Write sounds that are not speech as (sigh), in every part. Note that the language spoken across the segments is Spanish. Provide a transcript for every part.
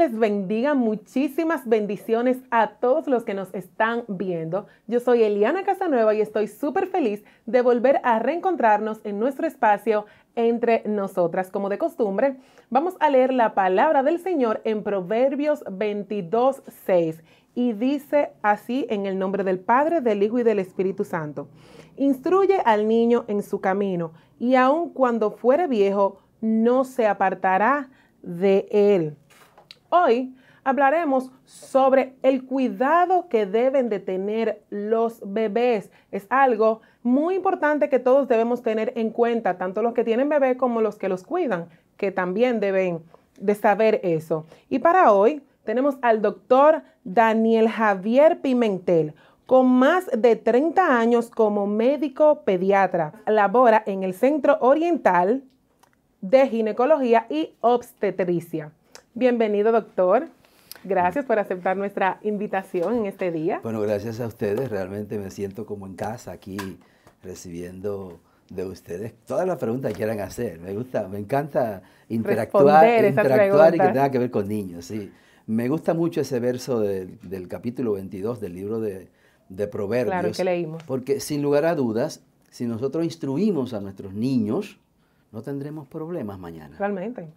Les bendiga, muchísimas bendiciones a todos los que nos están viendo. Yo soy Eliana Casanueva y estoy súper feliz de volver a reencontrarnos en nuestro espacio entre nosotras. Como de costumbre, vamos a leer la palabra del Señor en Proverbios 22, 6 y dice así en el nombre del Padre, del Hijo y del Espíritu Santo. Instruye al niño en su camino y aun cuando fuere viejo, no se apartará de él. Hoy hablaremos sobre el cuidado que deben de tener los bebés. Es algo muy importante que todos debemos tener en cuenta, tanto los que tienen bebé como los que los cuidan, que también deben de saber eso. Y para hoy tenemos al doctor Daniel Javier Pimentel, con más de 30 años como médico pediatra. Labora en el Centro Oriental de Ginecología y Obstetricia. Bienvenido, doctor. Gracias por aceptar nuestra invitación en este día. Bueno, gracias a ustedes. Realmente me siento como en casa aquí recibiendo de ustedes todas las preguntas que quieran hacer. Me gusta, me encanta interactuar, interactuar y que tenga que ver con niños. Sí. Me gusta mucho ese verso del capítulo 22 del libro de, de Proverbios. Claro, que leímos. Porque sin lugar a dudas, si nosotros instruimos a nuestros niños, no tendremos problemas mañana. Realmente.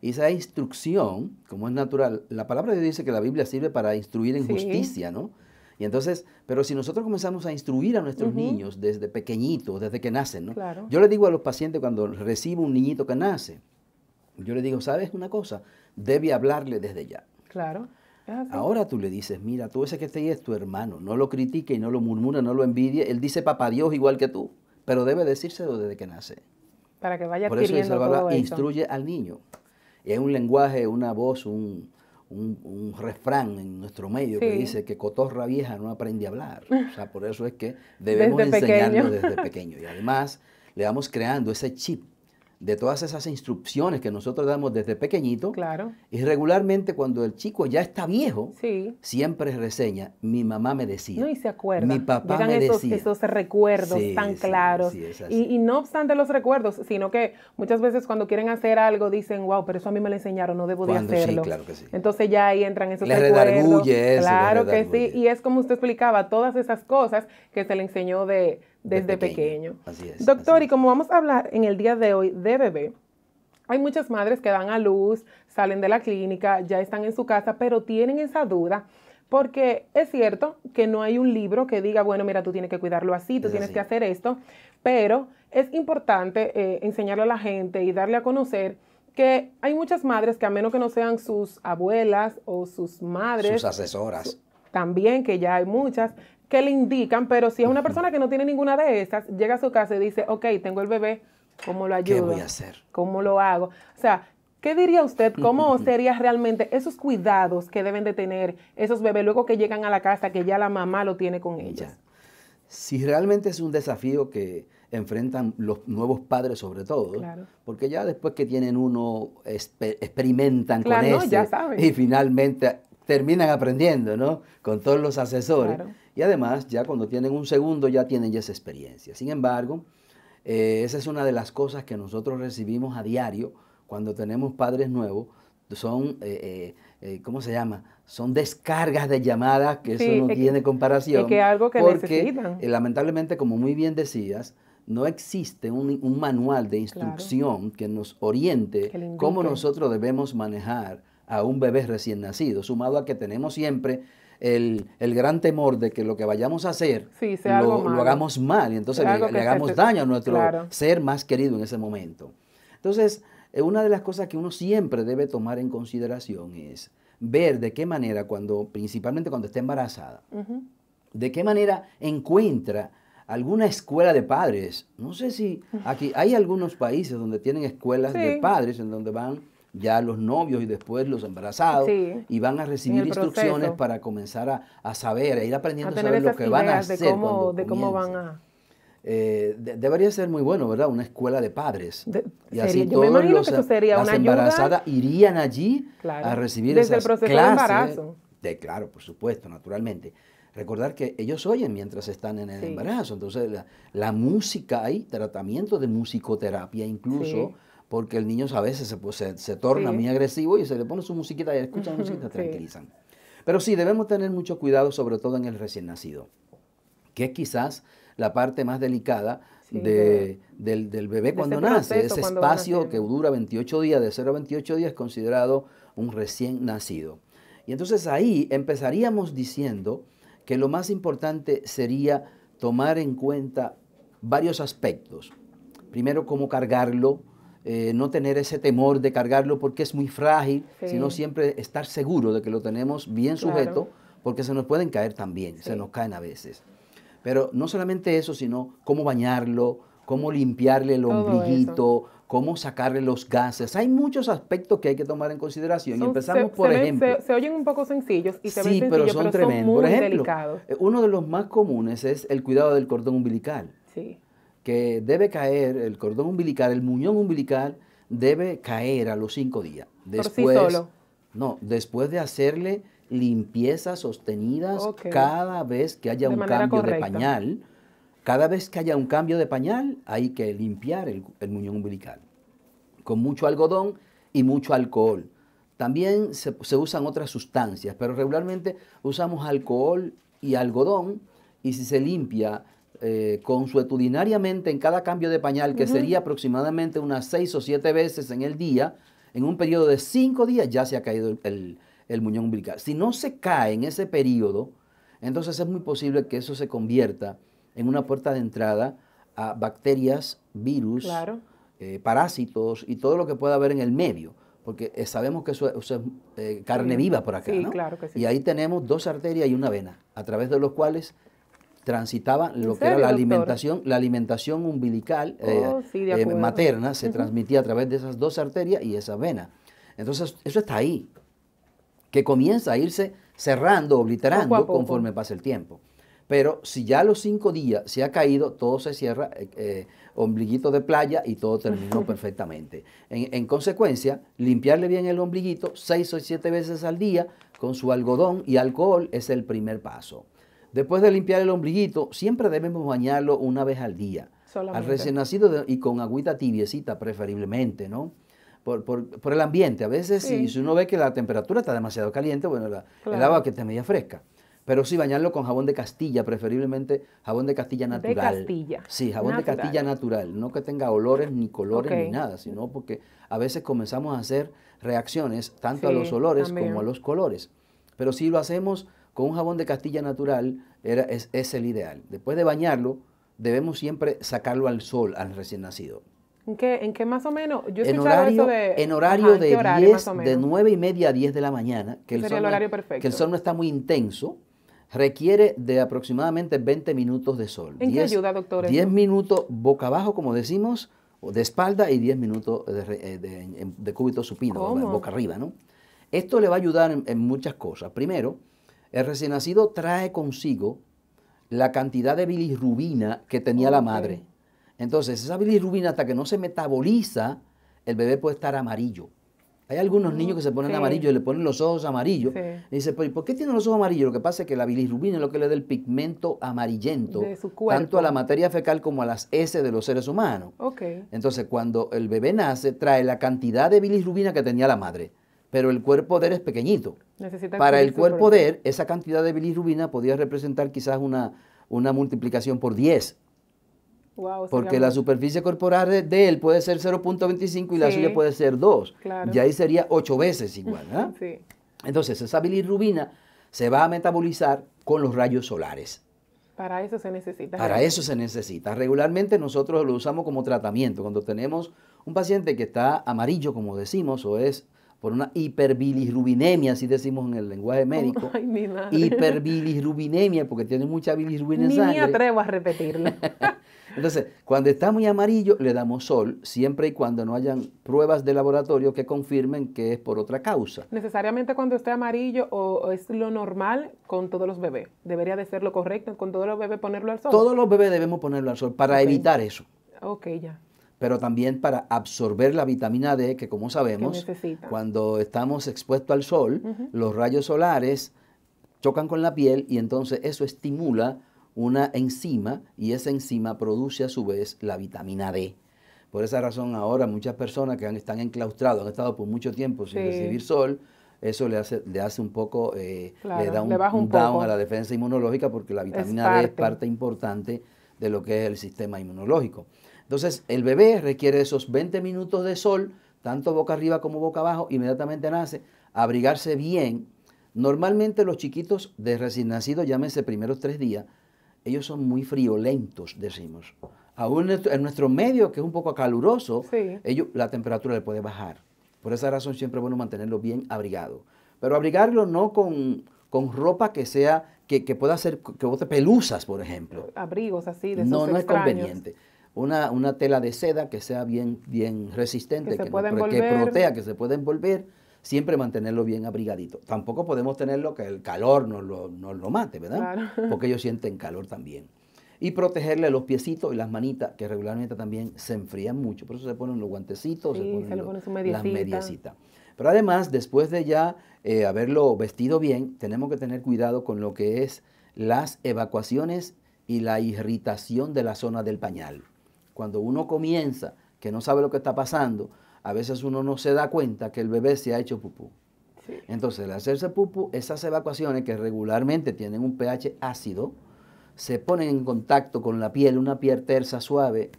Y esa instrucción, como es natural, la palabra de Dios dice que la Biblia sirve para instruir en justicia, ¿no? Y entonces, pero si nosotros comenzamos a instruir a nuestros niños desde pequeñitos, desde que nacen, ¿no? Claro. Yo le digo a los pacientes cuando recibo un niñito que nace, yo le digo, ¿sabes una cosa? Debe hablarle desde ya. Claro. Ahora tú le dices, mira, tú ese que ahí es tu hermano, no lo critique y no lo murmura, no lo envidie. Él dice papá Dios igual que tú, pero debe decírselo desde que nace. Para que vaya Por eso adquiriendo todo instruye al niño. Y hay un lenguaje, una voz, un, un, refrán en nuestro medio que dice que cotorra vieja no aprende a hablar. O sea, por eso es que (laughs) debemos desde enseñarlo desde pequeño. Y además le vamos creando ese chip de todas esas instrucciones que nosotros damos desde pequeñito. Claro. Y regularmente cuando el chico ya está viejo, sí. siempre reseña, mi mamá me decía. No, y se acuerda. Mi papá Llegan me esos, decía. esos recuerdos tan claros. y, y, no obstante los recuerdos, sino que muchas veces cuando quieren hacer algo dicen, wow, pero eso a mí me lo enseñaron, no debo de hacerlo. Sí, claro que sí. Entonces ya ahí entran esos le recuerdos. Eso, claro que sí. Y es como usted explicaba, todas esas cosas que se le enseñó de, desde pequeño. Así es. Doctor, así y como vamos a hablar en el día de hoy de bebé, hay muchas madres que dan a luz, salen de la clínica, ya están en su casa, pero tienen esa duda porque es cierto que no hay un libro que diga, bueno, mira, tú tienes que cuidarlo así, tú Es tienes así. que hacer esto, pero es importante eh, enseñarle a la gente y darle a conocer que hay muchas madres que a menos que no sean sus abuelas o sus madres, Sus asesoras. también, que ya hay muchas, que le indican, pero si es una persona que no tiene ninguna de esas, llega a su casa y dice, ok, tengo el bebé, ¿cómo lo ayudo? ¿Qué voy a hacer? ¿Cómo lo hago? O sea, ¿qué diría usted? ¿Cómo sería realmente esos cuidados que deben de tener esos bebés luego que llegan a la casa, que ya la mamá lo tiene con ellos? Ya. Si realmente es un desafío que enfrentan los nuevos padres sobre todo, Claro. porque ya después que tienen uno, experimentan Claro, con no, saben. y finalmente terminan aprendiendo, ¿no? Con todos los asesores. Claro. Y además, ya cuando tienen un segundo, ya tienen ya esa experiencia. Sin embargo, eh, esa es una de las cosas que nosotros recibimos a diario cuando tenemos padres nuevos. Son, eh, eh, ¿cómo se llama? Son descargas de llamadas que Sí, eso no es que- tiene comparación. es que algo que porque, necesitan. lamentablemente, como muy bien decías, no existe un, un manual de instrucción que nos oriente Que cómo nosotros debemos manejar a un bebé recién nacido, sumado a que tenemos siempre el, el gran temor de que lo que vayamos a hacer Sí, lo, hagamos mal y entonces Sea le, hagamos daño a nuestro claro. ser más querido en ese momento. Entonces, eh, una de las cosas que uno siempre debe tomar en consideración es ver de qué manera, cuando, principalmente cuando está embarazada, de qué manera encuentra alguna escuela de padres. No sé si aquí hay algunos países donde tienen escuelas de padres en donde van ya los novios y después los embarazados Sí. y van a recibir instrucciones para comenzar a, a saber, a ir A aprendiendo tener sobre lo que van a hacer de cómo, cuando de cómo van a... Eh, de- debería ser muy bueno, ¿verdad? Una escuela de padres. De- y sería- así yo todos los- que sería las una ayuda. embarazadas irían allí Claro. a recibir Desde el proceso de clases. embarazo. De, claro, por supuesto, naturalmente. Recordar que ellos oyen mientras están en el Sí. embarazo. Entonces, la, la música, hay tratamiento de musicoterapia incluso Sí. Porque el niño a veces se, pues, se, torna muy agresivo y se le pone su musiquita y escucha la música, tranquilizan. Pero sí, debemos tener mucho cuidado, sobre todo en el recién nacido, que es quizás la parte más delicada del, bebé cuando nace. Ese espacio que dura 28 días, de 0 a 28 días, es considerado un recién nacido. Y entonces ahí empezaríamos diciendo que lo más importante sería tomar en cuenta varios aspectos. Primero, cómo cargarlo, eh, no tener ese temor de cargarlo porque es muy frágil, sino siempre estar seguro de que lo tenemos bien sujeto, porque se nos pueden caer también, se nos caen a veces. Pero no solamente eso, sino cómo bañarlo, cómo limpiarle el ombliguito, cómo sacarle los gases. Hay muchos aspectos que hay que tomar en consideración. y empezamos, por ejemplo. se, oyen un poco sencillos y se sí, ven pero son tremendos. por ejemplo, delicados. Eh, uno de los más comunes es el cuidado del cordón umbilical. Sí. Que debe caer, el cordón umbilical, el muñón umbilical, debe caer a los cinco días. Después, por sí solo. No, después de hacerle limpieza sostenidas cada vez que haya un cambio de pañal. Cada vez que haya un cambio de pañal hay que limpiar el, muñón umbilical con mucho algodón y mucho alcohol. También se, usan otras sustancias, pero regularmente usamos alcohol y algodón y si se limpia eh, consuetudinariamente en cada cambio de pañal, que sería aproximadamente unas seis o siete veces en el día, en un periodo de cinco días ya se ha caído el, el muñón umbilical. Si no se cae en ese periodo, entonces es muy posible que eso se convierta en una puerta de entrada a bacterias, virus, eh, parásitos y todo lo que pueda haber en el medio. Porque eh, sabemos que eso, es eh, carne viva por acá, ¿no? Claro que sí. Y ahí tenemos dos arterias y una vena, a través de los cuales transitaba lo que era la alimentación, la alimentación umbilical oh, materna, se transmitía a través de esas dos arterias y esa vena. Entonces, eso está ahí que comienza a irse cerrando, obliterando conforme pasa el tiempo. Pero si ya a los cinco días se ha caído, todo se cierra, eh, eh, ombliguito de playa y todo terminó (laughs) perfectamente. En, consecuencia, limpiarle bien el ombliguito seis o siete veces al día con su algodón y alcohol es el primer paso. Después de limpiar el ombliguito, siempre debemos bañarlo una vez al día. Al recién nacido y con agüita tibiecita preferiblemente, ¿no? por, por, el ambiente. A veces, si, uno ve que la temperatura está demasiado caliente, bueno, el agua que esté media fresca. Pero sí bañarlo con jabón de Castilla, preferiblemente jabón de Castilla natural. De Castilla. Sí, jabón de Castilla natural. No que tenga olores ni colores ni nada, sino porque a veces comenzamos a hacer reacciones tanto a los olores como a los colores. Pero si lo hacemos con un jabón de Castilla natural, era, es, es el ideal. Después de bañarlo, debemos siempre sacarlo al sol al recién nacido. ¿En qué, ¿En qué más o menos? Yo en horario, de, en horario de 10, de 9 y media a 10 de la mañana, que el, sol, que el sol no está muy intenso, requiere de aproximadamente 20 minutos de sol. ¿En qué ayuda, doctor? 10 minutos boca abajo, como decimos, de espalda y 10 minutos de, de, de cúbito supino, boca arriba, ¿no? Esto le va a ayudar en, muchas cosas. Primero, el recién nacido trae consigo la cantidad de bilirrubina que tenía la madre. Entonces, esa bilirrubina hasta que no se metaboliza, el bebé puede estar amarillo. Hay algunos niños que se ponen amarillos y le ponen los ojos amarillos. Y dice, ¿por qué tienen los ojos amarillos? Lo que pasa es que la bilirrubina es lo que le da el pigmento amarillento, tanto a la materia fecal como a las S de los seres humanos. Entonces, cuando el bebé nace, trae la cantidad de bilirrubina que tenía la madre, pero el cuerpo de él es pequeñito. Para el cuerpo de él, esa cantidad de bilirrubina podría representar quizás una, una multiplicación por 10 porque la superficie corporal de, él puede ser 0.25 y la suya puede ser 2. Y ahí sería 8 veces igual. (laughs) Entonces, esa bilirrubina se va a metabolizar con los rayos solares. Para eso se necesita. Para eso se necesita. Regularmente nosotros lo usamos como tratamiento. Cuando tenemos un paciente que está amarillo, como decimos, o es por una hiperbilirrubinemia, así decimos en el lenguaje médico. (laughs) Ay, mi Hiperbilirrubinemia, porque tiene mucha bilirrubina en sangre. Ni me atrevo a repetirlo. (laughs) Entonces, cuando está muy amarillo, le damos sol, siempre y cuando no hayan pruebas de laboratorio que confirmen que es por otra causa. ¿Necesariamente cuando esté amarillo o es lo normal con todos los bebés? ¿Debería de ser lo correcto con todos los bebés ponerlo al sol? Todos los bebés debemos ponerlo al sol para evitar eso. Ok, ya pero también para absorber la vitamina D, que como sabemos, cuando estamos expuestos al sol, los rayos solares chocan con la piel y entonces eso estimula una enzima y esa enzima produce a su vez la vitamina D. Por esa razón ahora muchas personas que están enclaustrados, han estado por mucho tiempo sin recibir sol, eso le hace, le hace un poco, eh, le da un, down a la defensa inmunológica porque la vitamina D es parte importante de lo que es el sistema inmunológico. Entonces, el bebé requiere esos 20 minutos de sol, tanto boca arriba como boca abajo, inmediatamente nace, abrigarse bien. Normalmente los chiquitos de recién nacidos, llámese primeros tres días, ellos son muy friolentos, decimos. Aún en nuestro medio, que es un poco caluroso, ellos, la temperatura le puede bajar. Por esa razón siempre es bueno mantenerlo bien abrigado. Pero abrigarlo no con, ropa que sea, que, pueda ser, que bote pelusas, por ejemplo. Abrigos así, de esos No, no es conveniente. Una, una, tela de seda que sea bien, bien resistente, que, que, proteja, que se pueda envolver, siempre mantenerlo bien abrigadito. Tampoco podemos tenerlo que el calor nos lo, nos lo mate, ¿verdad? (laughs) Porque ellos sienten calor también y protegerle los piecitos y las manitas, que regularmente también se enfrían mucho. Por eso se ponen los guantecitos, se ponen las mediecitas. Pero además, después de ya eh, haberlo vestido bien, tenemos que tener cuidado con lo que es las evacuaciones y la irritación de la zona del pañal. Cuando uno comienza, que no sabe lo que está pasando, a veces uno no se da cuenta que el bebé se ha hecho pupú. Entonces, al hacerse pupú, esas evacuaciones que regularmente tienen un pH ácido, se ponen en contacto con la piel, una piel tersa suave,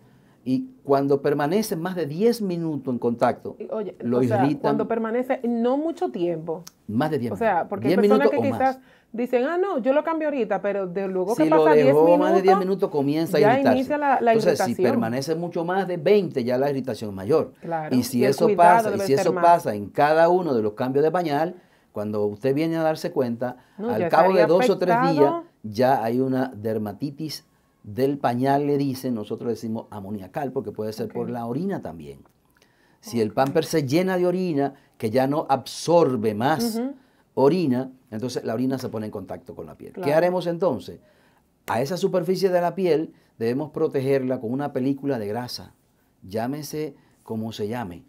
y cuando permanece más de 10 minutos en contacto, lo o sea, Cuando permanece no mucho tiempo. Más de 10 minutos. O sea, porque hay personas que quizás dicen, ah, no, yo lo cambio ahorita, pero de luego que pasa 10 minutos. más de 10 minutos comienza a irritarse. inicia la, Entonces, si permanece mucho más de 20, ya la irritación es mayor. Claro, y si eso pasa, y si eso pasa en cada uno de los cambios de pañal, cuando usted viene a darse cuenta, al cabo de dos o tres días, ya hay una dermatitis del pañal, le dicen, nosotros decimos amoniacal, porque puede ser por la orina también. Si el pamper se llena de orina, que ya no absorbe más orina, entonces la orina se pone en contacto con la piel. ¿Qué haremos entonces? A esa superficie de la piel debemos protegerla con una película de grasa. Llámese como se llame.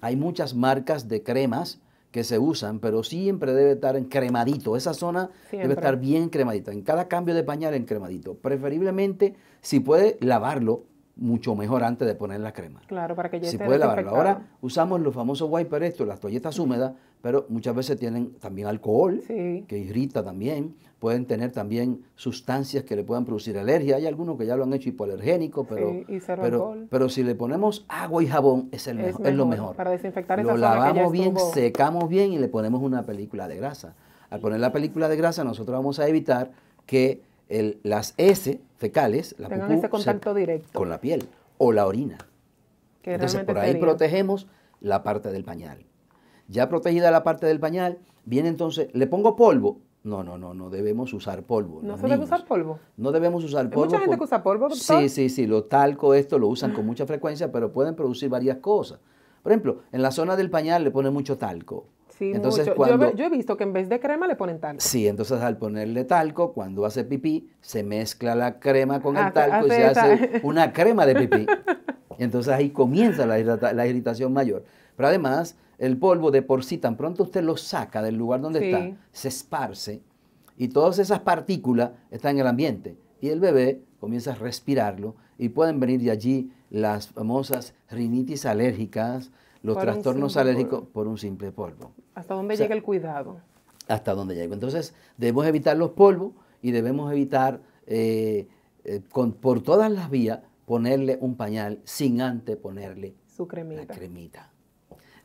Hay muchas marcas de cremas que se usan, pero siempre debe estar encremadito. Esa zona debe estar bien cremadita. En cada cambio de pañal encremadito. Preferiblemente, si puede lavarlo, mucho mejor antes de poner la crema. Claro, para que ya Si puede lavarlo. Ahora usamos los famosos wipers estos, las toalletas húmedas, pero muchas veces tienen también alcohol, que irrita también pueden tener también sustancias que le puedan producir alergia. Hay algunos que ya lo han hecho hipoalergénico, pero, pero, pero, si le ponemos agua y jabón es, el mejor, es, lo mejor. Para desinfectar esa Lo lavamos bien, secamos bien y le ponemos una película de grasa. Al poner la película de grasa nosotros vamos a evitar que el, las S fecales, la tengan ese contacto directo con la piel o la orina. Entonces por ahí protegemos la parte del pañal. Ya protegida la parte del pañal, viene entonces, le pongo polvo, no, no, no, no debemos usar polvo. ¿No se debe usar polvo? No debemos usar polvo. ¿Hay mucha gente que usa polvo, doctor? Sí, sí, sí. Lo talco, esto lo usan con mucha frecuencia, pero pueden producir varias cosas. Por ejemplo, en la zona del pañal le ponen mucho talco. Sí, entonces, mucho. Cuando, yo, he visto que en vez de crema le ponen talco. Sí, entonces al ponerle talco, cuando hace pipí, se mezcla la crema con el talco y se hace una crema de pipí. Y (laughs) entonces ahí comienza la, la irritación mayor. Pero además, el polvo de por sí, tan pronto usted lo saca del lugar donde está, se esparce y todas esas partículas están en el ambiente y el bebé comienza a respirarlo y pueden venir de allí las famosas rinitis alérgicas, los trastornos alérgicos por un simple polvo. ¿Hasta dónde llega el cuidado? Hasta dónde llega. Entonces debemos evitar los polvos y debemos evitar eh, eh, por todas las vías ponerle un pañal sin antes ponerle Su cremita. la cremita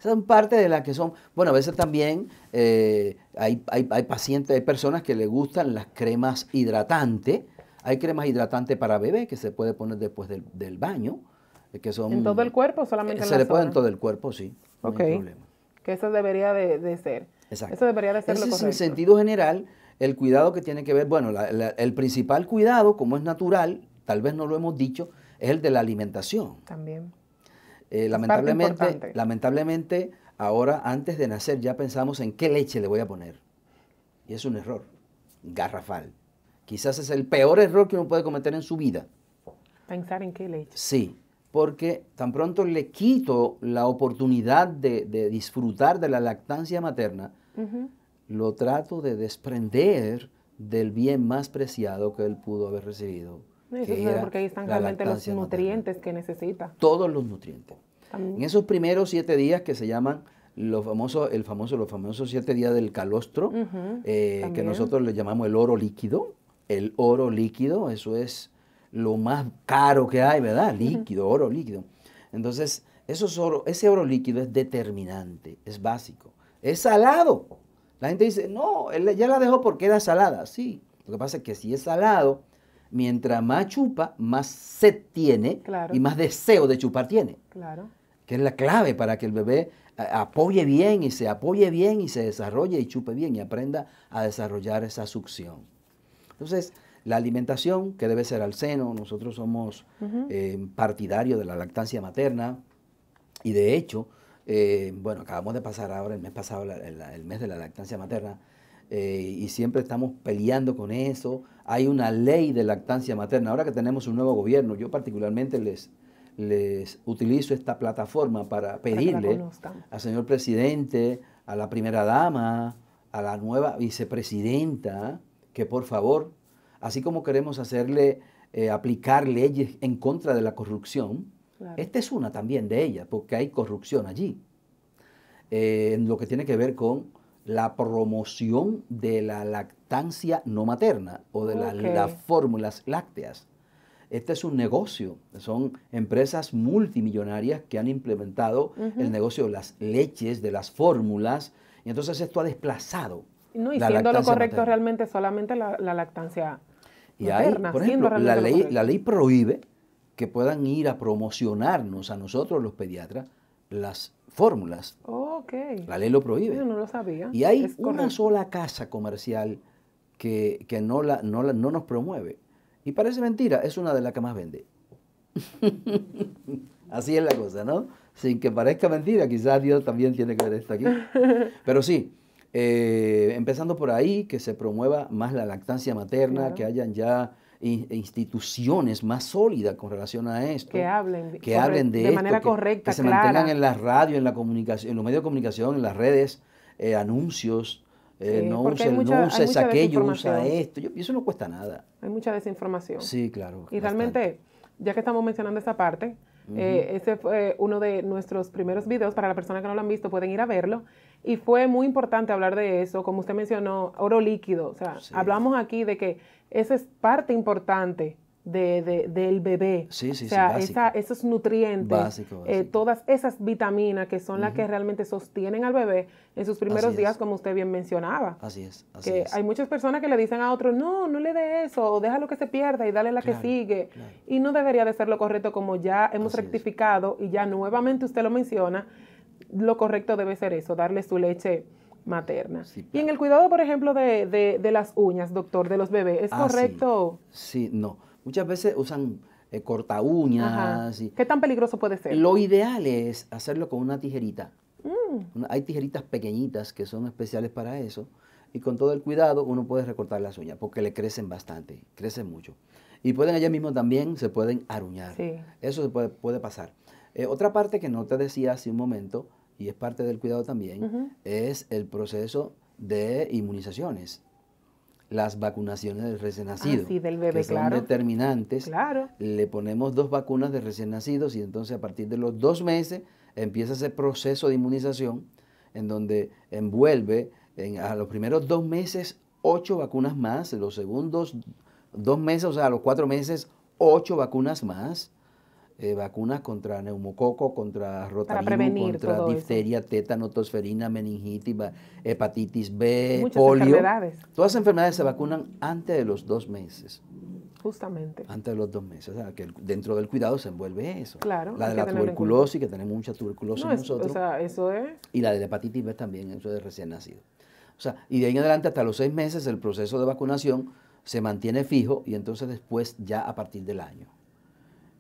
son parte de las que son, bueno, a veces también eh, hay, hay, pacientes, hay personas que le gustan las cremas hidratantes. Hay cremas hidratantes para bebé que se puede poner después del, baño. Eh, que son, ¿En todo el cuerpo solamente en se le puede en todo el cuerpo, sí. No hay problema. Que eso debería de, ser. Exacto. Eso debería de ser lo correcto. en sentido general el cuidado que tiene que ver, bueno, el principal cuidado, como es natural, tal vez no lo hemos dicho, es el de la alimentación. También. Eh, lamentablemente, lamentablemente, ahora antes de nacer ya pensamos en qué leche le voy a poner. Y es un error garrafal. Quizás es el peor error que uno puede cometer en su vida. Pensar en qué leche. Sí, porque tan pronto le quito la oportunidad de, disfrutar de la lactancia materna, lo trato de desprender del bien más preciado que él pudo haber recibido, Eso porque ahí están realmente los nutrientes que necesita. Todos los nutrientes. En esos primeros siete días que se llaman los famosos, el famoso, los famosos siete días del calostro, eh, que nosotros le llamamos el oro líquido. El oro líquido, eso es lo más caro que hay, ¿verdad? Líquido, oro líquido. Entonces, eso ese oro líquido es determinante, es básico. Es salado. La gente dice, no, él ya la dejó porque era salada. Sí, lo que pasa es que si es salado, mientras más chupa, más sed tiene y más deseo de chupar tiene. Claro. Que es la clave para que el bebé apoye bien y se apoye bien y se desarrolle y chupe bien y aprenda a desarrollar esa succión. Entonces, la alimentación que debe ser al seno, nosotros somos eh, partidarios de la lactancia materna y de hecho, eh, bueno, acabamos de pasar ahora el mes pasado el, mes de la lactancia materna eh, y siempre estamos peleando con eso. Hay una ley de lactancia materna. Ahora que tenemos un nuevo gobierno, yo particularmente les, les utilizo esta plataforma para pedirle al señor presidente, a la primera dama, a la nueva vicepresidenta, que por favor, así como queremos hacerle eh, aplicar leyes en contra de la corrupción, esta es una también de ellas, porque hay corrupción allí, eh, en lo que tiene que ver con la promoción de la lactancia no materna o de las fórmulas lácteas. Este es un negocio, son empresas multimillonarias que han implementado el negocio de las leches, de las fórmulas, y entonces esto ha desplazado. No, y siendo lo correcto realmente solamente la, lactancia y materna. por ejemplo, la ley, la ley prohíbe que puedan ir a promocionarnos a nosotros los pediatras las fórmulas. ok. La ley lo prohíbe. Yo no lo sabía. Y hay una sola casa comercial que, no, la, no, no nos promueve. Y parece mentira, es una de las que más vende. (laughs) Así es la cosa, ¿no? Sin que parezca mentira, quizás Dios también tiene que ver esto aquí. (laughs) Pero sí, eh, empezando por ahí, que se promueva más la lactancia materna, que hayan ya instituciones más sólidas con relación a esto. Que hablen, que hablen de, de manera correcta, que se mantengan en la radio, en la comunicación, en los medios de comunicación, en las redes, eh, anuncios, eh, no, uses aquello, usa esto. Yo, eso no cuesta nada. Hay mucha desinformación. Sí, claro. Y realmente, ya que estamos mencionando esa parte, eh, ese fue uno de nuestros primeros videos. Para la persona que no lo han visto, pueden ir a verlo. Y fue muy importante hablar de eso. Como usted mencionó, oro líquido. O sea, hablamos aquí de que esa es parte importante de, del bebé. Sí, sí, o sea, esos nutrientes, eh, todas esas vitaminas que son las que realmente sostienen al bebé en sus primeros días, como usted bien mencionaba. Así es. que hay muchas personas que le dicen a otros, no, no le dé eso, déjalo que se pierda y dale la que sigue. Y no debería de ser lo correcto como ya hemos rectificado y ya nuevamente usted lo menciona, lo correcto debe ser eso, darle su leche materna. Y en el cuidado, por ejemplo, de, de, las uñas, doctor, de los bebés, ¿es ah, correcto? sí, no. Muchas veces usan eh, corta uñas. ¿Qué tan peligroso puede ser? Lo ideal es hacerlo con una tijerita. Mm. hay tijeritas pequeñitas que son especiales para eso. Y con todo el cuidado uno puede recortar las uñas porque le crecen bastante, crecen mucho. Y pueden allá mismo también, se pueden aruñar. Eso se puede, puede pasar. Eh, otra parte que no te decía hace un momento, y es parte del cuidado también, es el proceso de inmunizaciones las vacunaciones del recién ah, nacido. sí, del bebé, que son determinantes. Claro. Le ponemos dos vacunas de recién nacidos y entonces a partir de los dos meses empieza ese proceso de inmunización en donde envuelve en, a los primeros dos meses ocho vacunas más, los segundos dos meses, o sea, a los cuatro meses ocho vacunas más. Eh, vacunas contra neumococo, contra rotavirus, contra difteria, tétano, tosferina, meningitis, hepatitis B, Muchas polio. Enfermedades. Todas las enfermedades se vacunan antes de los dos meses. Justamente. Antes de los dos meses. O sea, que dentro del cuidado se envuelve eso. Claro. La de la tuberculosis, que tenemos mucha tuberculosis nosotros. O sea, eso es. Y la de la hepatitis B también, eso es recién nacido. O sea, y de ahí en adelante hasta los seis meses el proceso de vacunación se mantiene fijo y entonces después ya a partir del año.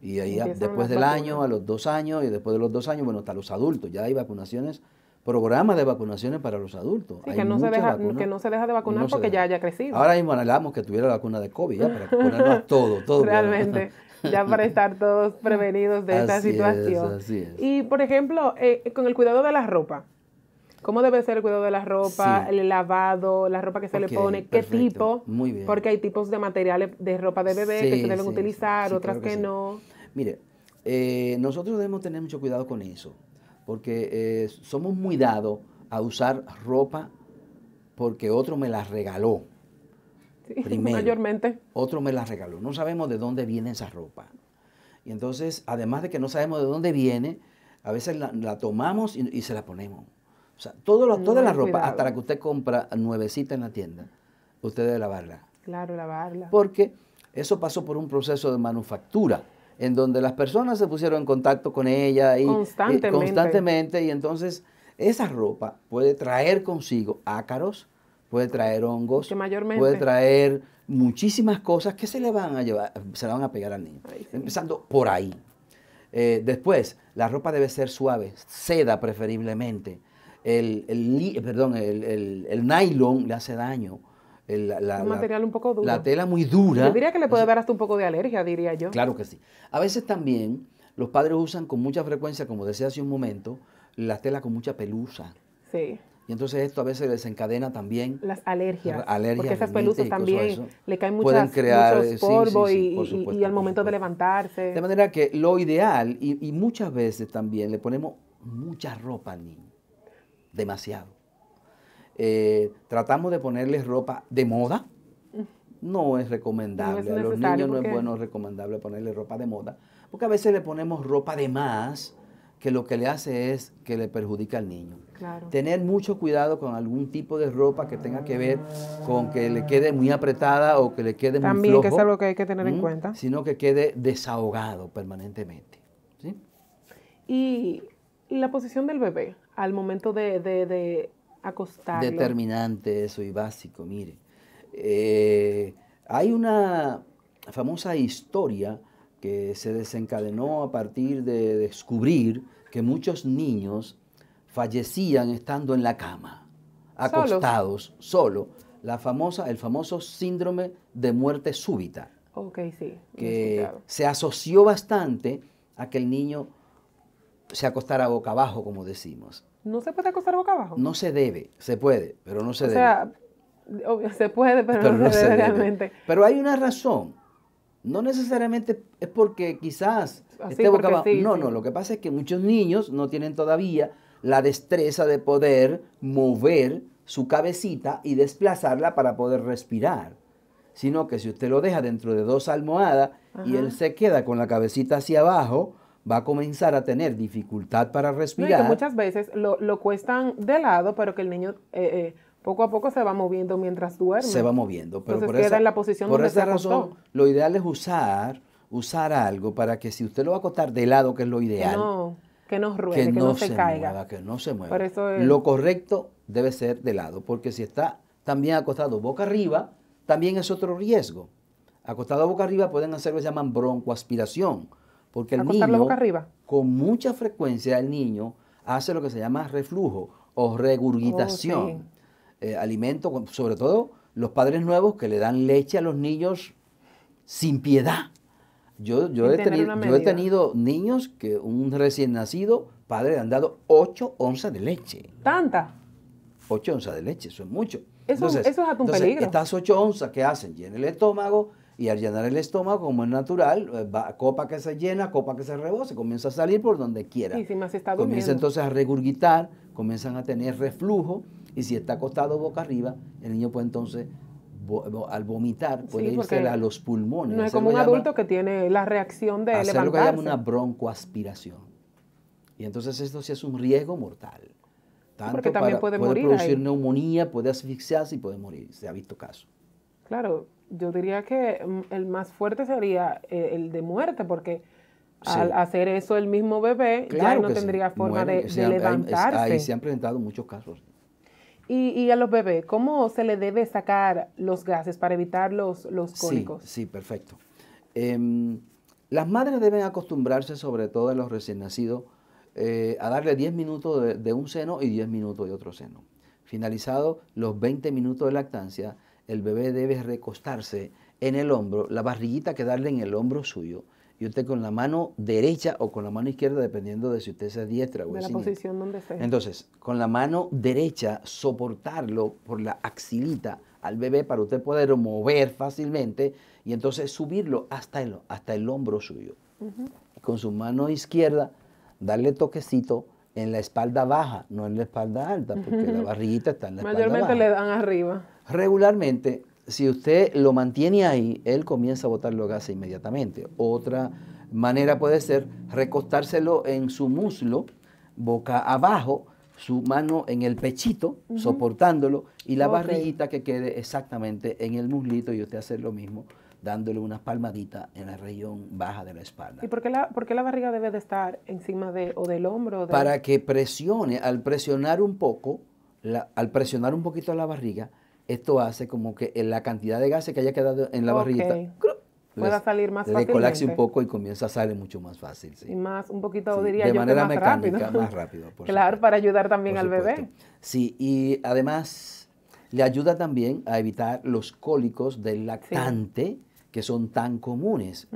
Y ahí después del año, a los dos años, y después de los dos años, bueno, hasta los adultos, ya hay vacunaciones, programas de vacunaciones para los adultos. que, no se deja, que no se deja de vacunar porque ya haya crecido. Ahora mismo anhelamos que tuviera la vacuna de COVID, ya, para ponernos todo, (laughs) todo. Realmente, ya para estar todos (laughs) prevenidos de esta situación. así es. Y, por ejemplo, eh, con el cuidado de la ropa, ¿Cómo debe ser el cuidado de la ropa, el lavado, la ropa que se le pone, qué tipo? Muy bien. Porque hay tipos de materiales de ropa de bebé que se deben utilizar, otras que, no. Mire, eh, nosotros debemos tener mucho cuidado con eso, porque eh, somos muy dados a usar ropa porque otro me la regaló. (laughs) Primero, mayormente. Otro me la regaló. No sabemos de dónde viene esa ropa. Y entonces, además de que no sabemos de dónde viene, a veces la, tomamos y, se la ponemos. O sea, todo toda la ropa, hasta la que usted compra nuevecita en la tienda, usted debe lavarla. Claro, lavarla. Porque eso pasó por un proceso de manufactura, en donde las personas se pusieron en contacto con ella y, constantemente. constantemente, y entonces esa ropa puede traer consigo ácaros, puede traer hongos, puede traer muchísimas cosas que se le van a llevar, se le van a pegar al niño. Empezando por ahí. Eh, después, la ropa debe ser suave, seda preferiblemente. El, perdón, el, nylon le hace daño. un material un poco duro. La tela muy dura. Yo diría que le puede dar hasta un poco de alergia, diría yo. Claro que sí. A veces también los padres usan con mucha frecuencia, como decía hace un momento, la tela con mucha pelusa. Sí. Y entonces esto a veces desencadena también. Las alergias. porque esas pelusas también le caen muchas, crear, muchos polvos y, al momento de levantarse. De manera que lo ideal, y, muchas veces también le ponemos mucha ropa al niño. Demasiado. Eh, tratamos de ponerle ropa de moda. No es recomendable. a los niños no es bueno recomendable ponerle ropa de moda. Porque a veces le ponemos ropa de más que lo que le hace es que le perjudica al niño. Tener mucho cuidado con algún tipo de ropa que tenga que ver con que le quede muy apretada o que le quede muy flojo. También que es algo que hay que tener en cuenta. Sino que quede desahogado permanentemente. Y la posición del bebé al momento de, de, acostarlo. Determinante eso y básico, mire. Eh, hay una famosa historia que se desencadenó a partir de descubrir que muchos niños fallecían estando en la cama, acostados, solo. La famosa, el famoso síndrome de muerte súbita. Ok, sí. Que se asoció bastante a que el niño se acostara boca abajo, como decimos. ¿No se puede acostar boca abajo? No se debe, se puede, pero no se debe. O sea, se puede, pero, no, se, debe realmente. Pero hay una razón. No necesariamente es porque quizás esté boca abajo. no, no, lo que pasa es que muchos niños no tienen todavía la destreza de poder mover su cabecita y desplazarla para poder respirar. Sino que si usted lo deja dentro de dos almohadas y él se queda con la cabecita hacia abajo, va a comenzar a tener dificultad para respirar. muchas veces lo, lo, cuestan de lado, pero que el niño eh, eh, poco a poco se va moviendo mientras duerme. Se va moviendo, pero por queda en la posición por esa razón, lo ideal es usar, usar algo para que si usted lo va a acostar de lado, que es lo ideal, que no, que no ruede, que, no, se, caiga, que no se mueva. Lo correcto debe ser de lado, porque si está también acostado boca arriba, también es otro riesgo. Acostado boca arriba pueden hacer lo que se llaman broncoaspiración, porque el niño boca arriba. con mucha frecuencia el niño hace lo que se llama reflujo o regurgitación. Oh, eh, alimento, sobre todo los padres nuevos que le dan leche a los niños sin piedad. Yo, yo, he tenido, yo he tenido niños que un recién nacido, padre, le han dado 8 onzas de leche. ¿Tanta? 8 onzas de leche, eso es mucho. Eso, eso es a tu peligro. Estas 8 onzas que hacen, llenan el estómago y al llenar el estómago, como es natural, eh, va, copa que se llena, copa que se rebose, comienza a salir por donde quiera. Y si más está comienza entonces a regurgitar, comienzan a tener reflujo y si está acostado boca arriba, el niño puede entonces, al vomitar, puede irse a los pulmones. No es como un adulto que tiene la reacción de hacer lo que llama una broncoaspiración. Y entonces esto sí es un riesgo mortal. Tanto porque también puede, puede producir neumonía, puede asfixiarse y puede morir. Se ha visto caso. Claro, yo diría que mm, el más fuerte sería eh, el de muerte, porque al hacer eso el mismo bebé ya no tendría forma de, levantarse. ahí se han presentado muchos casos. Y, a los bebés, ¿cómo se le debe sacar los gases para evitar los, los cólicos? Sí, sí perfecto. Em, las madres deben acostumbrarse, sobre todo en los recién nacidos, eh, a darle 10 minutos de, un seno y 10 minutos de otro seno. Finalizado los 20 minutos de lactancia, el bebé debe recostarse en el hombro, la barriguita quedarle en el hombro suyo y usted con la mano derecha o con la mano izquierda, dependiendo de si usted es diestra o de la posición donde sea. Entonces, con la mano derecha, soportarlo por la axilita al bebé para usted poder mover fácilmente y entonces subirlo hasta el, hasta el hombro suyo. Con su mano izquierda, darle toquecito en la espalda baja, no en la espalda alta, porque la barriguita está en la espalda baja. Mayormente le dan arriba. Regularmente, si usted lo mantiene ahí, él comienza a botar los gases inmediatamente. Otra manera puede ser recostárselo en su muslo, boca abajo, su mano en el pechito, soportándolo, y la barriguita que quede exactamente en el muslito y usted hacer lo mismo dándole unas palmaditas en la región baja de la espalda. ¿Y por qué la, por la barriga debe de estar encima de, o del hombro? Para que presione, al presionar un poco, al presionar un poquito la barriga, esto hace como que la cantidad de gases que haya quedado en la barriguita pueda salir más fácilmente. colapse un poco y comienza a salir mucho más fácil. Y más, un poquito, diría yo, de manera más mecánica, rápido. más rápido. claro, para ayudar también al bebé. Sí, y además le ayuda también a evitar los cólicos del lactante que son tan comunes.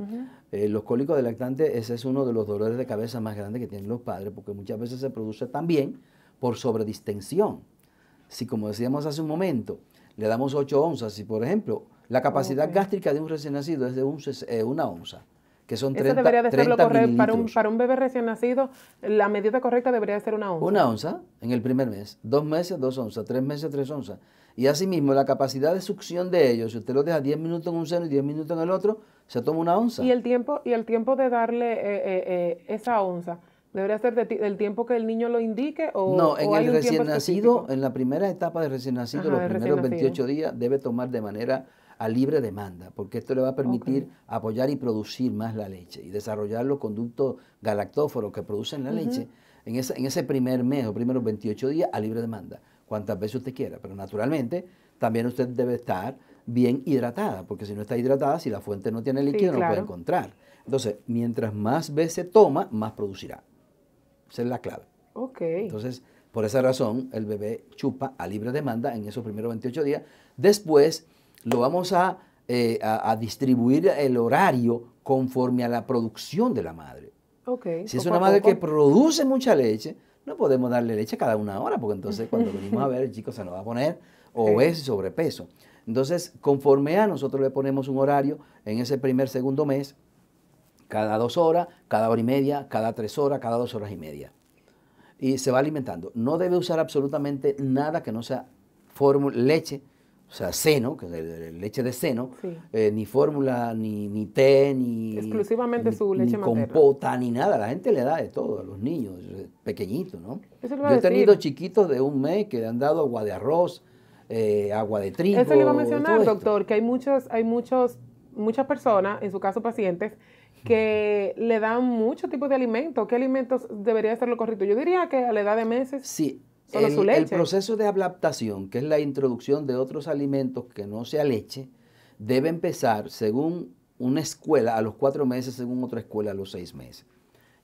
Eh, los cólicos del lactante, ese es uno de los dolores de cabeza más grandes que tienen los padres, porque muchas veces se produce también por sobredistensión. Si, como decíamos hace un momento, le damos 8 onzas, si por ejemplo la capacidad gástrica de un recién nacido es de un, eh, una onza, que son 30, debería de ser lo correcto. Para un, para un bebé recién nacido, la medida correcta debería ser una onza. Una onza en el primer mes, dos meses, dos onzas, tres meses, tres onzas. Y asimismo, la capacidad de succión de ellos, si usted lo deja 10 minutos en un seno y 10 minutos en el otro, se toma una onza. Y el tiempo, y el tiempo de darle eh, eh, esa onza, ¿Debería ser del tiempo que el niño lo indique o No, en el recién nacido, en la primera etapa de recién nacido, los primeros 28 días, debe tomar de manera a libre demanda, porque esto le va a permitir apoyar y producir más la leche y desarrollar los conductos galactóforos que producen la leche en ese, en ese primer mes o primeros 28 días a libre demanda, cuantas veces usted quiera. Pero naturalmente también usted debe estar bien hidratada, porque si no está hidratada, si la fuente no tiene líquido, no lo puede encontrar. Entonces, mientras más veces toma, más producirá. Esa es la clave. Ok. Entonces, por esa razón, el bebé chupa a libre demanda en esos primeros 28 días. Después, lo vamos eh, a, a, distribuir el horario conforme a la producción de la madre. Okay, si es una madre que produce mucha leche, no podemos darle leche cada una hora, porque entonces cuando venimos a ver, el chico se nos va a poner obeso y sobrepeso. Entonces, conforme a nosotros le ponemos un horario en ese primer, segundo mes, cada dos horas, cada hora y media, cada tres horas, cada dos horas y media. Y se va alimentando. No debe usar absolutamente nada que no sea fórmula, leche, o sea, seno, que es leche de seno, eh, ni fórmula, ni, ni, té, ni... Exclusivamente su leche ni compota, ni nada. La gente le da de todo a los niños, eh, pequeñitos, ¿no? Yo he tenido chiquitos de un mes que han dado agua de arroz, eh, agua de trigo. Eso le iba a mencionar, doctor, que hay muchos, hay muchos, muchas personas, en su caso pacientes, que le dan mucho tipo de alimentos. ¿Qué alimentos debería ser lo correcto? Yo diría que a la edad de meses. Sí, el, proceso de adaptación, que es la introducción de otros alimentos que no sea leche, debe empezar según una escuela a los cuatro meses, según otra escuela a los seis meses.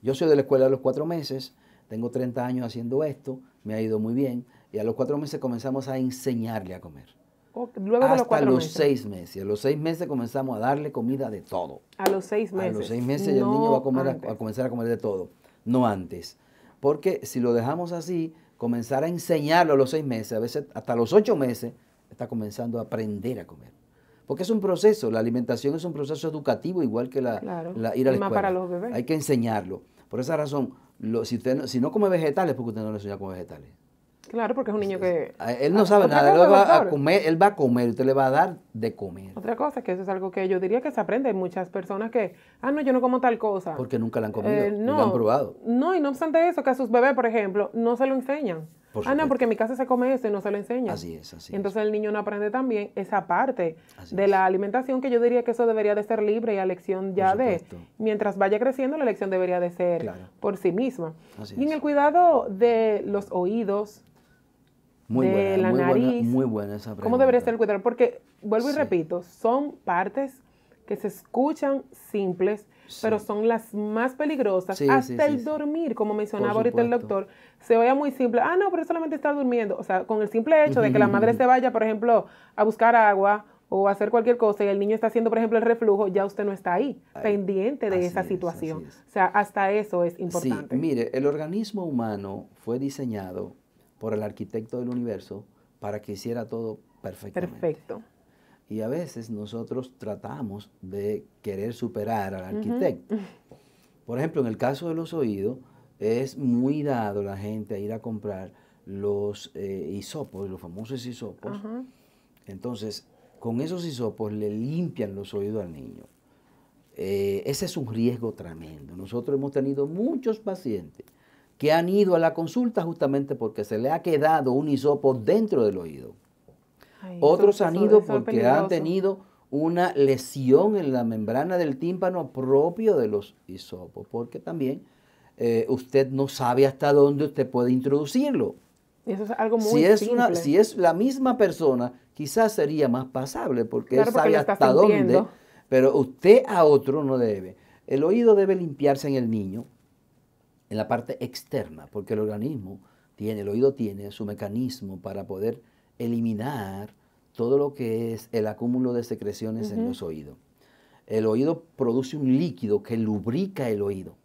Yo soy de la escuela a los cuatro meses, tengo 30 años haciendo esto, me ha ido muy bien, y a los cuatro meses comenzamos a enseñarle a comer. Luego de los cuatro los seis meses. A los seis meses comenzamos a darle comida de todo. A los seis meses. A los seis meses el niño va a, comer a comenzar a comer de todo, no antes. Porque si lo dejamos así, comenzar a enseñarlo a los seis meses, a veces hasta los ocho meses, está comenzando a aprender a comer. Porque es un proceso, la alimentación es un proceso educativo igual que la, ir a la escuela. para los bebés. Hay que enseñarlo. Por esa razón, si, usted, si no come vegetales, porque usted no le enseña a comer vegetales. Claro, porque es un niño que... Él no sabe nada, él va a comer, él va a comer, usted le va a dar de comer. Otra cosa, que eso es algo que yo diría que se aprende. Hay muchas personas que, ah, no, yo no como tal cosa. Porque nunca la han comido, eh, no, lo han probado. No, y no obstante eso, que a sus bebés, por ejemplo, no se lo enseñan. ah, no, porque en mi casa se come eso y no se lo enseñan. Así es, así Entonces el niño no aprende también esa parte de la alimentación, que yo diría que eso debería de ser libre y a elección ya de, mientras vaya creciendo, la elección debería de ser por sí misma. y en el cuidado de los oídos, muy de la nariz. muy buena esa pregunta. ¿Cómo debería ser el cuidado? Porque, vuelvo y repito, son partes que se escuchan simples, pero son las más peligrosas. Hasta el dormir, como mencionaba ahorita el doctor, se oye muy simple. Ah, no, pero solamente está durmiendo. O sea, con el simple hecho de que la madre se vaya, por ejemplo, a buscar agua o hacer cualquier cosa y el niño está haciendo, por ejemplo, el reflujo, ya usted no está ahí, pendiente de esa situación. O sea, hasta eso es importante. Sí, mire, el organismo humano fue diseñado por el arquitecto del universo para que hiciera todo perfectamente. Perfecto. Y a veces nosotros tratamos de querer superar al arquitecto. Por ejemplo, en el caso de los oídos, es muy dado la gente a ir a comprar los eh, hisopos, los famosos hisopos. Entonces, con esos hisopos le limpian los oídos al niño. Eh, ese es un riesgo tremendo. Nosotros hemos tenido muchos pacientes que han ido a la consulta justamente porque se le ha quedado un hisopo dentro del oído. Otros han ido porque han tenido una lesión en la membrana del tímpano propio de los hisopos, porque también eh, usted no sabe hasta dónde usted puede introducirlo. Eso es algo muy si es Una, si es la misma persona, quizás sería más pasable porque él sabe hasta dónde, pero usted a otro no debe. El oído debe limpiarse en el niño, en la parte externa, porque el organismo tiene, el oído tiene su mecanismo para poder eliminar todo lo que es el acúmulo de secreciones en los oídos. El oído produce un líquido que lubrica el oído.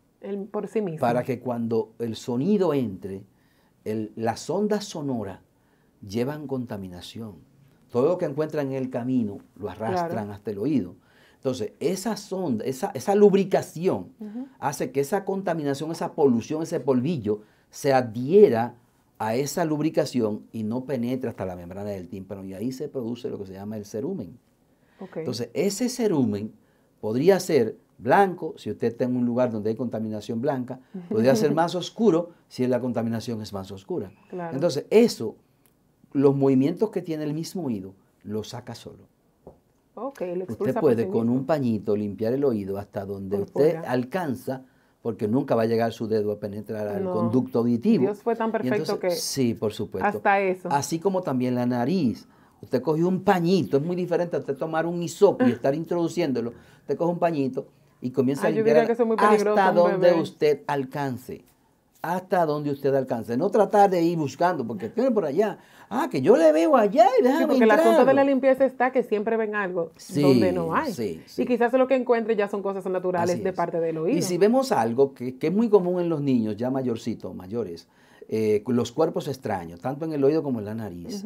por sí mismo. Para que cuando el sonido entre, las ondas sonoras llevan contaminación. Todo lo que encuentran en el camino lo arrastran hasta el oído. Entonces, esa sonda, esa, esa lubricación hace que esa contaminación, esa polución, ese polvillo se adhiera a esa lubricación y no penetre hasta la membrana del tímpano. Y ahí se produce lo que se llama el cerumen. Entonces, ese cerumen podría ser blanco, si usted está en un lugar donde hay contaminación blanca, podría ser (laughs) más oscuro si la contaminación es más oscura. Entonces, eso, los movimientos que tiene el mismo oído, lo saca solo. Usted puede con un pañito limpiar el oído hasta donde usted alcanza, porque nunca va a llegar su dedo a penetrar al conducto auditivo. Dios fue tan perfecto que... Sí, por supuesto. Hasta eso. Así como también la nariz. Usted cogió un pañito, es muy diferente a usted tomar un hisopo y estar introduciéndolo. Usted coge un pañito y comienza a limpiar hasta donde usted alcance. Hasta donde usted alcance. No tratar de ir buscando, porque tiene por allá. Ah, que yo le veo allá y déjame sí, porque el asunto de la limpieza está que siempre ven algo donde no hay. Y quizás lo que encuentre ya son cosas naturales de parte del oído. Y si vemos algo que, es muy común en los niños ya mayorcitos, mayores, eh, los cuerpos extraños, tanto en el oído como en la nariz.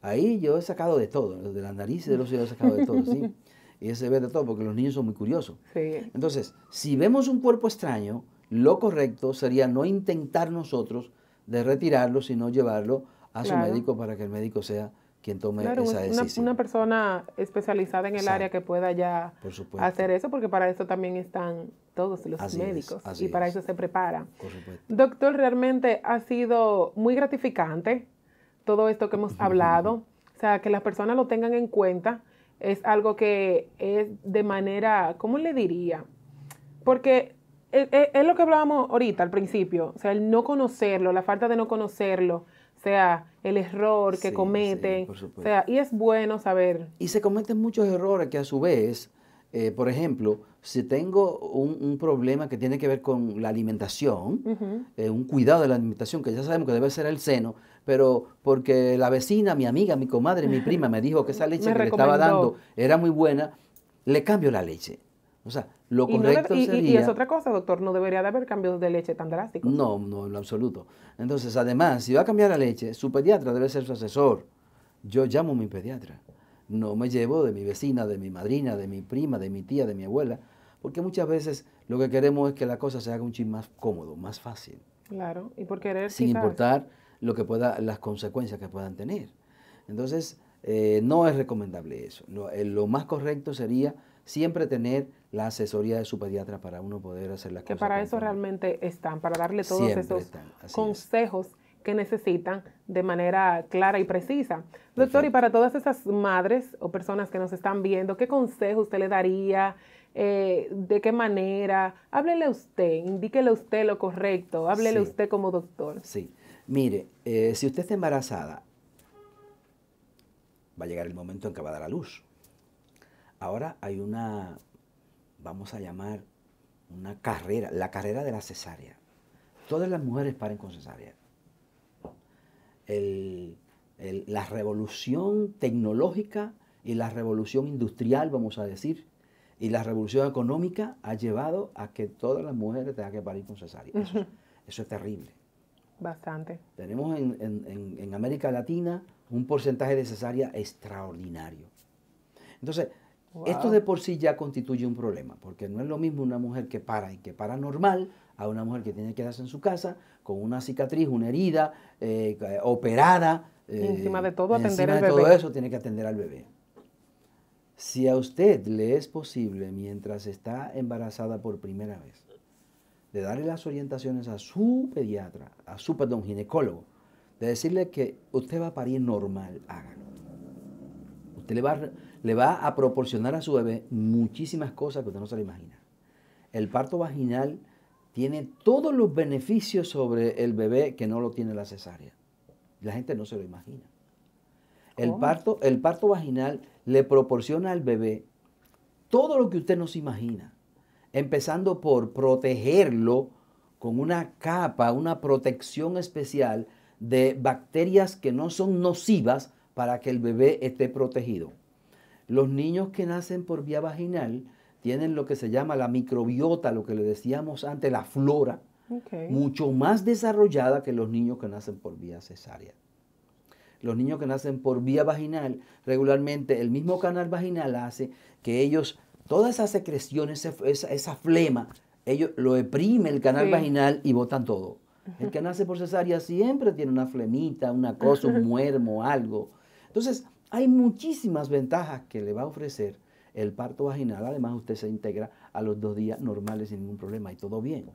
Ahí yo he sacado de todo, de la nariz y de los oídos he sacado de todo, ¿sí? (laughs) y se ve de todo, porque los niños son muy curiosos. Entonces, si vemos un cuerpo extraño, lo correcto sería no intentar nosotros de retirarlo, sino llevarlo a su médico para que el médico sea quien tome esa decisión. Una, persona especializada en el área que pueda ya hacer eso, porque para eso también están todos los médicos y para eso se prepara. Doctor, realmente ha sido muy gratificante todo esto que hemos (laughs) hablado, o sea, que las personas lo tengan en cuenta es algo que es de manera, ¿cómo le diría? Porque es, lo que hablábamos ahorita al principio, o sea, el no conocerlo, la falta de no conocerlo, o sea, el error que cometen, o sea, y es bueno saber. Y se cometen muchos errores que a su vez, eh, por ejemplo, si tengo un, problema que tiene que ver con la alimentación, eh, un cuidado de la alimentación, que ya sabemos que debe ser el seno, pero porque la vecina, mi amiga, mi comadre, mi prima me dijo que esa (laughs) leche que le estaba dando era muy buena, le cambio la leche. O sea, lo correcto y, sería... Y es otra cosa, doctor, no debería de haber cambios de leche tan drásticos. No, no, en lo absoluto. Entonces, además, si va a cambiar la leche, su pediatra debe ser su asesor. Yo llamo a mi pediatra. No me llevo de mi vecina, de mi madrina, de mi prima, de mi tía, de mi abuela, porque muchas veces lo que queremos es que la cosa se haga un ching más cómodo, más fácil. Claro, y por querer... Sin importar lo que pueda, las consecuencias que puedan tener. Entonces, eh, no es recomendable eso. Eh, lo, más correcto sería siempre tener la asesoría de su pediatra para uno poder hacer las que cosas. Que para eso realmente están, para darle todos esos consejos que necesitan de manera clara y precisa. Doctor, y para todas esas madres o personas que nos están viendo, ¿qué consejo usted le daría? Eh, ¿De qué manera? Háblele usted, indíquele usted lo correcto, háblele usted como doctor. Sí. Mire, eh, si usted está embarazada, va a llegar el momento en que va a dar a luz. Ahora hay una, vamos a llamar, una carrera, la carrera de la cesárea. Todas las mujeres paren con cesárea. la revolución tecnológica y la revolución industrial, vamos a decir, y la revolución económica ha llevado a que todas las mujeres tengan que parir con cesárea. Eso, es terrible. Bastante. Tenemos en, América Latina un porcentaje de cesárea extraordinario. Entonces, esto de por sí ya constituye un problema, porque no es lo mismo una mujer que para y que para normal a una mujer que tiene que quedarse en su casa con una cicatriz, una herida, eh, operada. encima de todo, atender al bebé. todo eso, tiene que atender al bebé. Si a usted le es posible, mientras está embarazada por primera vez, de darle las orientaciones a su pediatra, a su, perdón, ginecólogo, de decirle que usted va a parir normal, hágalo. Usted le va, le va a proporcionar a su bebé muchísimas cosas que usted no se le imagina. El parto vaginal tiene todos los beneficios sobre el bebé que no lo tiene la cesárea. La gente no se lo imagina. El parto, el parto vaginal le proporciona al bebé todo lo que usted no se imagina, empezando por protegerlo con una capa, una protección especial de bacterias que no son nocivas para que el bebé esté protegido. Los niños que nacen por vía vaginal tienen lo que se llama la microbiota, lo que le decíamos antes, la flora, mucho más desarrollada que los niños que nacen por vía cesárea los niños que nacen por vía vaginal, regularmente el mismo canal vaginal hace que ellos, todas esas secreciones, esa, flema, ellos lo exprime el canal vaginal y botan todo. El que nace por cesárea siempre tiene una flemita, una cosa, un (laughs) muermo, algo. Entonces, hay muchísimas ventajas que le va a ofrecer el parto vaginal. Además, usted se integra a los dos días normales sin ningún problema y todo bien.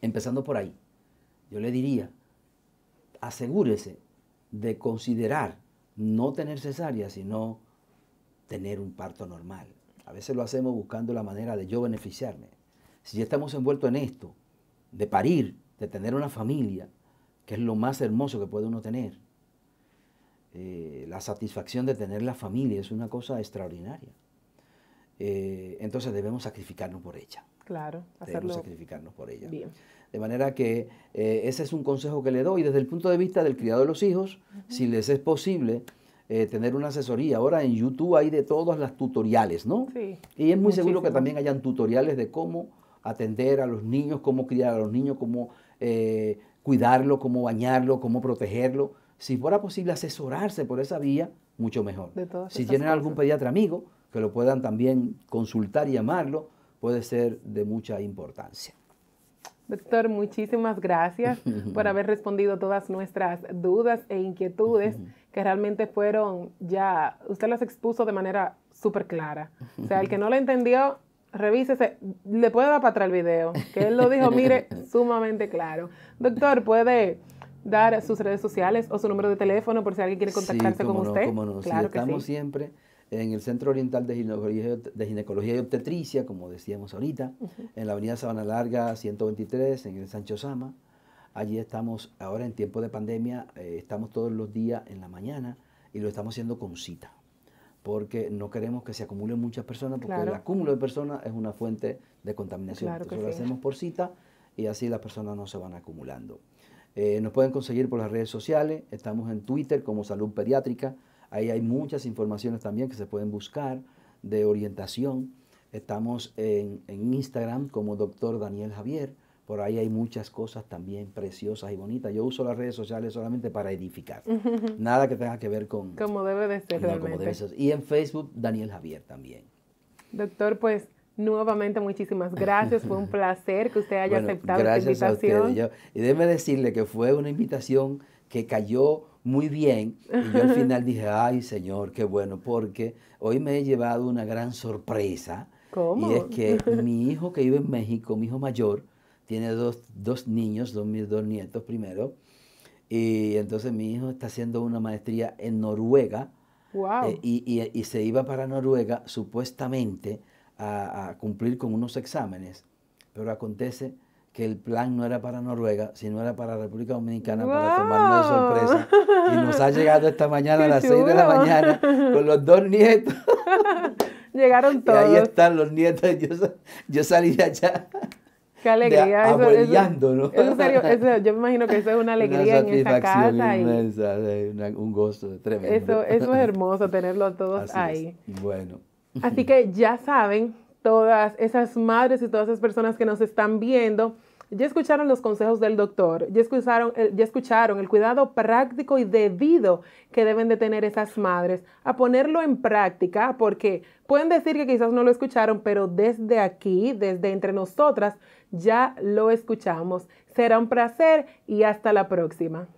Empezando por ahí, yo le diría, asegúrese de considerar no tener cesárea, sino tener un parto normal. A veces lo hacemos buscando la manera de yo beneficiarme. Si ya estamos envueltos en esto, de parir, de tener una familia, que es lo más hermoso que puede uno tener, eh, la satisfacción de tener la familia es una cosa extraordinaria. Eh, entonces debemos sacrificarnos por ella. Claro. Debemos sacrificarnos por ella. Bien. De manera que eh, ese es un consejo que le doy desde el punto de vista del criado de los hijos, si les es posible eh, tener una asesoría. Ahora en YouTube hay de todas las tutoriales, ¿no? Sí. Y es muy seguro que también hayan tutoriales de cómo atender a los niños, cómo criar a los niños, cómo cuidarlo, cómo bañarlo, cómo protegerlo. Si fuera posible asesorarse por esa vía, mucho mejor. si tienen algún pediatra amigo, que lo puedan también consultar y llamarlo, puede ser de mucha importancia. Doctor, muchísimas gracias (laughs) por haber respondido todas nuestras dudas e inquietudes que realmente fueron ya, usted las expuso de manera súper clara. O sea, el que no lo entendió, revísese, le puede dar para atrás el video, que él lo dijo, mire, (laughs) sumamente claro. Doctor, puede dar sus redes sociales o su número de teléfono por si alguien quiere contactarse con usted. Claro estamos siempre en el Centro Oriental de Ginecología, y Obstetricia, como decíamos ahorita, en la Avenida Sabana Larga 123, en el Sancho Sama. Allí estamos, ahora en tiempo de pandemia, eh, estamos todos los días en la mañana y lo estamos haciendo con cita, porque no queremos que se acumulen muchas personas, porque el acúmulo de personas es una fuente de contaminación. Entonces lo hacemos por cita y así las personas no se van acumulando. Eh, nos pueden conseguir por las redes sociales, estamos en Twitter como Salud Pediátrica, Ahí hay muchas informaciones también que se pueden buscar de orientación. Estamos en, Instagram como doctor Daniel Javier. Por ahí hay muchas cosas también preciosas y bonitas. Yo uso las redes sociales solamente para edificar. (laughs) Nada que tenga que ver con... Como debe de ser realmente. Y en Facebook, Daniel Javier también. Doctor, pues nuevamente muchísimas gracias. Fue un (laughs) placer que usted haya aceptado esta invitación. y déjeme decirle que fue una invitación que cayó muy bien. Y yo al final dije, (laughs) ay Señor, qué bueno, porque hoy me he llevado una gran sorpresa. ¿Cómo? Y es que (laughs) mi hijo que vive en México, mi hijo mayor, tiene dos, niños, dos, mis dos nietos primero. Y entonces mi hijo está haciendo una maestría en Noruega. Wow. Eh, y, se iba para Noruega supuestamente a, a cumplir con unos exámenes. Pero acontece que el plan no era para Noruega, sino era para República Dominicana para tomarnos de sorpresa. Y nos ha (laughs) llegado esta mañana a las 6 de la mañana con los dos nietos. (laughs) Llegaron todos. Y ahí están los nietos. Yo, yo salí de allá Qué alegría. De, eso, ¿no? Eso, serio, eso, yo me imagino que eso es una (laughs) alegría en esa casa. Inmensa, y, un gozo tremendo. Eso, eso es hermoso, tenerlo a todos ahí. Bueno. Así que ya saben, todas esas madres y todas esas personas que nos están viendo, ya escucharon los consejos del doctor, ya escucharon, eh, ya escucharon el cuidado práctico y debido que deben de tener esas madres, a ponerlo en práctica, porque pueden decir que quizás no lo escucharon, pero desde aquí, desde entre nosotras, ya lo escuchamos. Será un placer y hasta la próxima.